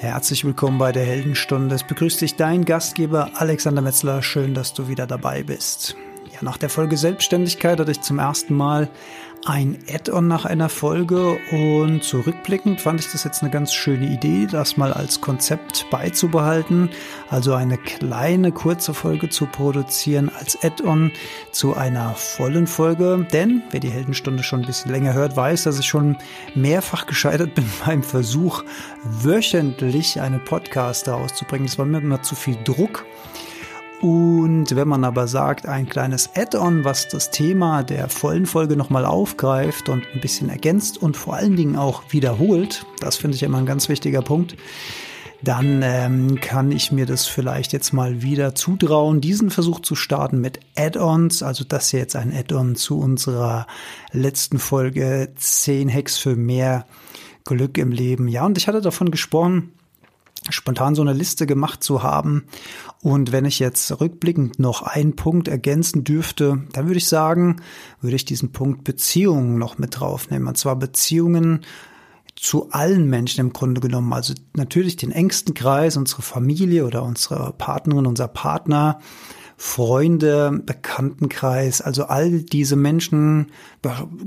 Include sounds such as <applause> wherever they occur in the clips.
Herzlich willkommen bei der Heldenstunde. Es begrüßt dich dein Gastgeber Alexander Metzler. Schön, dass du wieder dabei bist. Ja, nach der Folge Selbstständigkeit hatte ich zum ersten Mal ein Add-on nach einer Folge und zurückblickend fand ich das jetzt eine ganz schöne Idee, das mal als Konzept beizubehalten, also eine kleine kurze Folge zu produzieren als Add-on zu einer vollen Folge, denn wer die Heldenstunde schon ein bisschen länger hört, weiß, dass ich schon mehrfach gescheitert bin <laughs> beim Versuch, wöchentlich einen Podcast herauszubringen. Das war mir immer zu viel Druck. Und wenn man aber sagt, ein kleines Add-on, was das Thema der vollen Folge nochmal aufgreift und ein bisschen ergänzt und vor allen Dingen auch wiederholt, das finde ich immer ein ganz wichtiger Punkt, dann ähm, kann ich mir das vielleicht jetzt mal wieder zutrauen, diesen Versuch zu starten mit Add-ons. Also das hier jetzt ein Add-on zu unserer letzten Folge 10 Hacks für mehr Glück im Leben. Ja, und ich hatte davon gesprochen, spontan so eine Liste gemacht zu haben. Und wenn ich jetzt rückblickend noch einen Punkt ergänzen dürfte, dann würde ich sagen, würde ich diesen Punkt Beziehungen noch mit draufnehmen. Und zwar Beziehungen zu allen Menschen im Grunde genommen. Also natürlich den engsten Kreis, unsere Familie oder unsere Partnerin, unser Partner, Freunde, Bekanntenkreis, also all diese Menschen,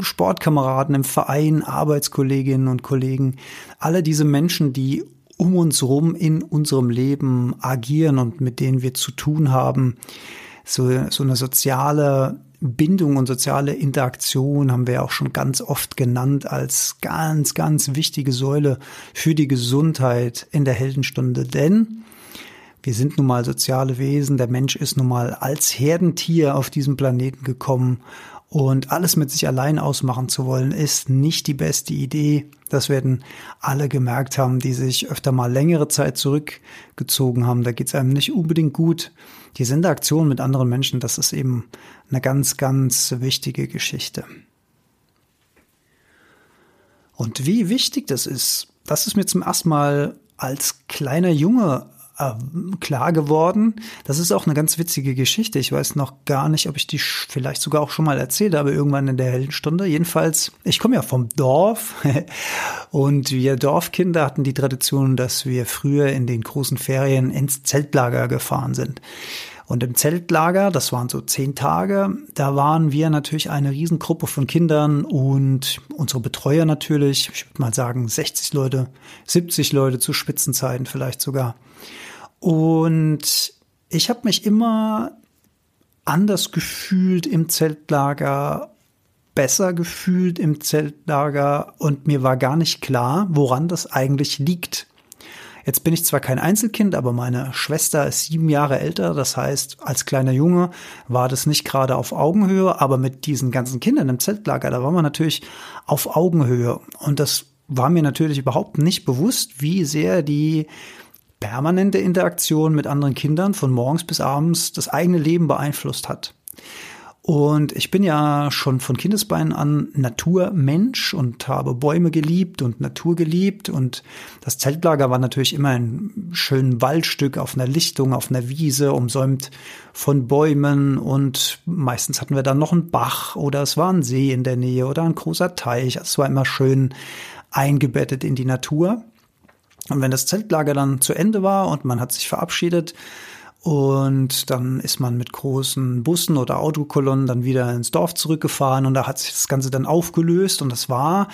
Sportkameraden im Verein, Arbeitskolleginnen und Kollegen, alle diese Menschen, die um uns rum in unserem Leben agieren und mit denen wir zu tun haben. So, so eine soziale Bindung und soziale Interaktion haben wir auch schon ganz oft genannt als ganz, ganz wichtige Säule für die Gesundheit in der Heldenstunde. Denn wir sind nun mal soziale Wesen. Der Mensch ist nun mal als Herdentier auf diesem Planeten gekommen und alles mit sich allein ausmachen zu wollen, ist nicht die beste Idee. Das werden alle gemerkt haben, die sich öfter mal längere Zeit zurückgezogen haben. Da geht es einem nicht unbedingt gut. Die Interaktion mit anderen Menschen, das ist eben eine ganz, ganz wichtige Geschichte. Und wie wichtig das ist, das ist mir zum ersten Mal als kleiner Junge klar geworden. Das ist auch eine ganz witzige Geschichte. Ich weiß noch gar nicht, ob ich die vielleicht sogar auch schon mal erzählt habe, irgendwann in der hellen Stunde. Jedenfalls, ich komme ja vom Dorf <laughs> und wir Dorfkinder hatten die Tradition, dass wir früher in den großen Ferien ins Zeltlager gefahren sind. Und im Zeltlager, das waren so zehn Tage, da waren wir natürlich eine Riesengruppe von Kindern und unsere Betreuer natürlich, ich würde mal sagen 60 Leute, 70 Leute zu Spitzenzeiten vielleicht sogar. Und ich habe mich immer anders gefühlt im Zeltlager, besser gefühlt im Zeltlager und mir war gar nicht klar, woran das eigentlich liegt. Jetzt bin ich zwar kein Einzelkind, aber meine Schwester ist sieben Jahre älter. Das heißt, als kleiner Junge war das nicht gerade auf Augenhöhe, aber mit diesen ganzen Kindern im Zeltlager, da war man natürlich auf Augenhöhe. Und das war mir natürlich überhaupt nicht bewusst, wie sehr die permanente Interaktion mit anderen Kindern von morgens bis abends das eigene Leben beeinflusst hat. Und ich bin ja schon von Kindesbeinen an Naturmensch und habe Bäume geliebt und Natur geliebt. Und das Zeltlager war natürlich immer ein schönes Waldstück auf einer Lichtung, auf einer Wiese, umsäumt von Bäumen. Und meistens hatten wir dann noch einen Bach oder es war ein See in der Nähe oder ein großer Teich. Es war immer schön eingebettet in die Natur. Und wenn das Zeltlager dann zu Ende war und man hat sich verabschiedet, und dann ist man mit großen Bussen oder Autokolonnen dann wieder ins Dorf zurückgefahren und da hat sich das Ganze dann aufgelöst und das war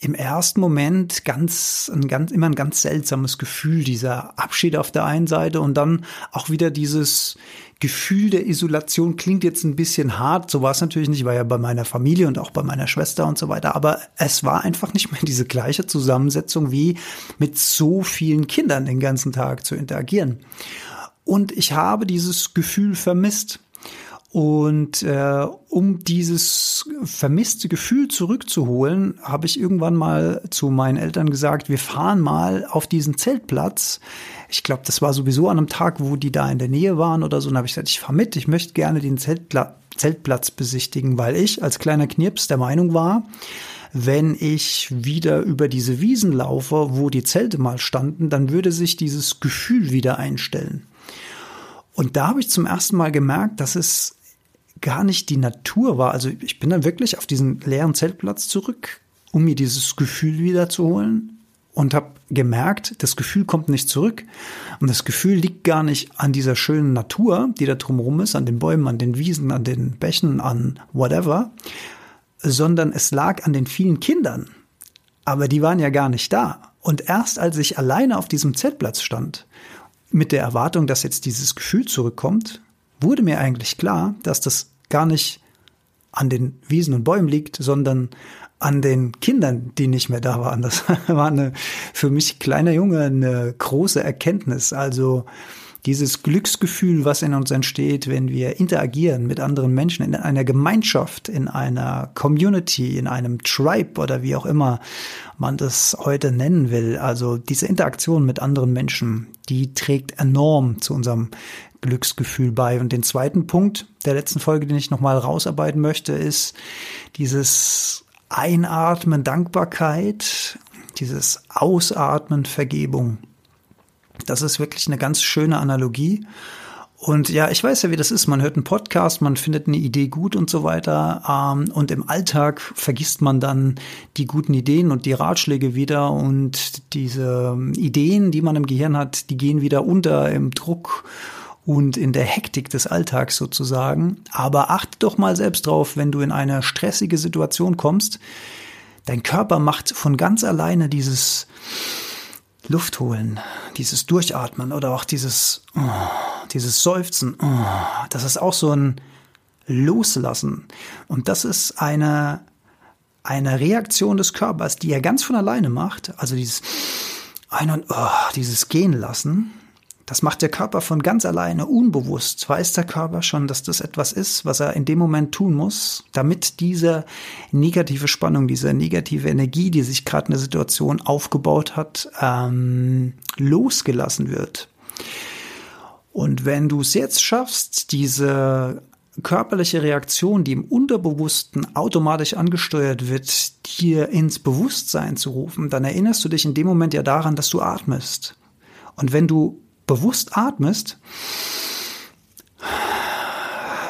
im ersten Moment ganz, ein ganz, immer ein ganz seltsames Gefühl, dieser Abschied auf der einen Seite und dann auch wieder dieses Gefühl der Isolation klingt jetzt ein bisschen hart. So war es natürlich nicht, war ja bei meiner Familie und auch bei meiner Schwester und so weiter. Aber es war einfach nicht mehr diese gleiche Zusammensetzung wie mit so vielen Kindern den ganzen Tag zu interagieren. Und ich habe dieses Gefühl vermisst. Und äh, um dieses vermisste Gefühl zurückzuholen, habe ich irgendwann mal zu meinen Eltern gesagt, wir fahren mal auf diesen Zeltplatz. Ich glaube, das war sowieso an einem Tag, wo die da in der Nähe waren oder so. Und habe ich gesagt, ich fahre mit, ich möchte gerne den Zeltpla Zeltplatz besichtigen, weil ich als kleiner Knirps der Meinung war, wenn ich wieder über diese Wiesen laufe, wo die Zelte mal standen, dann würde sich dieses Gefühl wieder einstellen. Und da habe ich zum ersten Mal gemerkt, dass es gar nicht die Natur war. Also ich bin dann wirklich auf diesen leeren Zeltplatz zurück, um mir dieses Gefühl wiederzuholen. und habe gemerkt, das Gefühl kommt nicht zurück. Und das Gefühl liegt gar nicht an dieser schönen Natur, die da drumherum ist, an den Bäumen, an den Wiesen, an den Bächen, an whatever, sondern es lag an den vielen Kindern. Aber die waren ja gar nicht da. Und erst als ich alleine auf diesem Zeltplatz stand, mit der Erwartung, dass jetzt dieses Gefühl zurückkommt, wurde mir eigentlich klar, dass das gar nicht an den Wiesen und Bäumen liegt, sondern an den Kindern, die nicht mehr da waren. Das <laughs> war eine, für mich kleiner Junge eine große Erkenntnis. Also dieses Glücksgefühl, was in uns entsteht, wenn wir interagieren mit anderen Menschen in einer Gemeinschaft, in einer Community, in einem Tribe oder wie auch immer man das heute nennen will. Also diese Interaktion mit anderen Menschen, die trägt enorm zu unserem Glücksgefühl bei. Und den zweiten Punkt der letzten Folge, den ich nochmal rausarbeiten möchte, ist dieses Einatmen Dankbarkeit, dieses Ausatmen Vergebung. Das ist wirklich eine ganz schöne Analogie. Und ja, ich weiß ja, wie das ist. Man hört einen Podcast, man findet eine Idee gut und so weiter. Ähm, und im Alltag vergisst man dann die guten Ideen und die Ratschläge wieder. Und diese Ideen, die man im Gehirn hat, die gehen wieder unter im Druck und in der Hektik des Alltags sozusagen. Aber achte doch mal selbst drauf, wenn du in eine stressige Situation kommst. Dein Körper macht von ganz alleine dieses Luft holen, dieses Durchatmen oder auch dieses, oh, dieses Seufzen. Oh, das ist auch so ein Loslassen. Und das ist eine, eine Reaktion des Körpers, die er ganz von alleine macht. Also dieses Ein- und oh, dieses Gehen lassen. Das macht der Körper von ganz alleine unbewusst. Weiß der Körper schon, dass das etwas ist, was er in dem Moment tun muss, damit diese negative Spannung, diese negative Energie, die sich gerade in der Situation aufgebaut hat, ähm, losgelassen wird. Und wenn du es jetzt schaffst, diese körperliche Reaktion, die im Unterbewussten automatisch angesteuert wird, dir ins Bewusstsein zu rufen, dann erinnerst du dich in dem Moment ja daran, dass du atmest. Und wenn du bewusst atmest,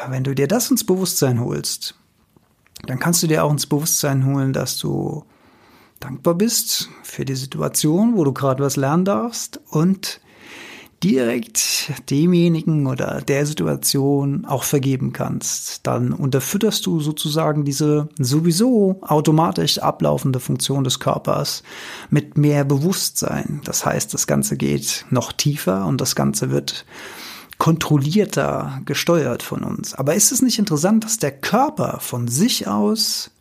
wenn du dir das ins Bewusstsein holst, dann kannst du dir auch ins Bewusstsein holen, dass du dankbar bist für die Situation, wo du gerade was lernen darfst und direkt demjenigen oder der Situation auch vergeben kannst, dann unterfütterst du sozusagen diese sowieso automatisch ablaufende Funktion des Körpers mit mehr Bewusstsein. Das heißt, das Ganze geht noch tiefer und das Ganze wird kontrollierter gesteuert von uns. Aber ist es nicht interessant, dass der Körper von sich aus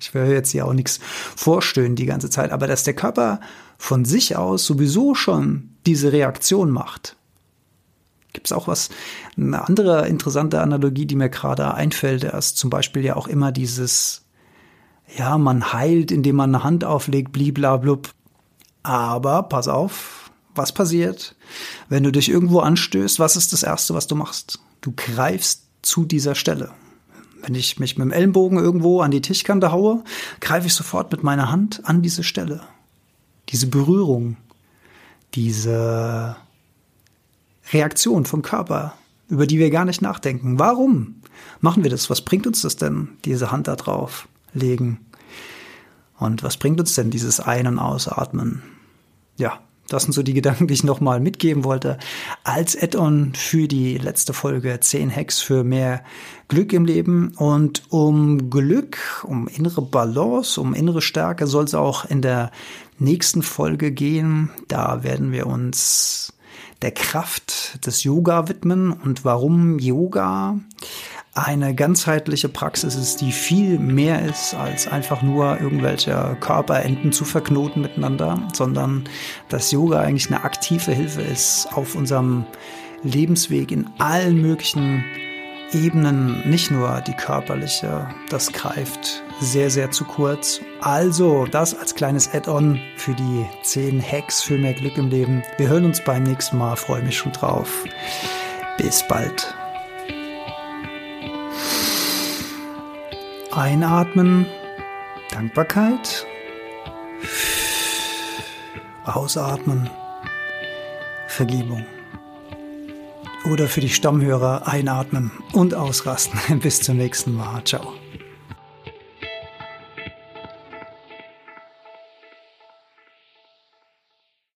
ich will jetzt hier auch nichts vorstellen die ganze Zeit, aber dass der Körper von sich aus sowieso schon diese Reaktion macht. Gibt es auch was, eine andere interessante Analogie, die mir gerade einfällt, ist zum Beispiel ja auch immer dieses, ja, man heilt, indem man eine Hand auflegt, bliblablub. Aber pass auf, was passiert, wenn du dich irgendwo anstößt? Was ist das Erste, was du machst? Du greifst zu dieser Stelle. Wenn ich mich mit dem Ellenbogen irgendwo an die Tischkante haue, greife ich sofort mit meiner Hand an diese Stelle diese Berührung, diese Reaktion vom Körper, über die wir gar nicht nachdenken. Warum machen wir das? Was bringt uns das denn, diese Hand da drauf legen? Und was bringt uns denn dieses Ein- und Ausatmen? Ja, das sind so die Gedanken, die ich nochmal mitgeben wollte. Als Add-on für die letzte Folge 10 Hacks für mehr Glück im Leben. Und um Glück, um innere Balance, um innere Stärke soll es auch in der nächsten Folge gehen. Da werden wir uns der Kraft des Yoga widmen und warum Yoga eine ganzheitliche Praxis ist, die viel mehr ist, als einfach nur irgendwelche Körperenden zu verknoten miteinander, sondern dass Yoga eigentlich eine aktive Hilfe ist auf unserem Lebensweg in allen möglichen Ebenen, nicht nur die körperliche, das greift sehr, sehr zu kurz. Also das als kleines Add-on für die 10 Hacks für mehr Glück im Leben. Wir hören uns beim nächsten Mal, freue mich schon drauf. Bis bald. Einatmen, Dankbarkeit. Ausatmen, Vergebung. Oder für die Stammhörer einatmen und ausrasten. <laughs> Bis zum nächsten Mal. Ciao.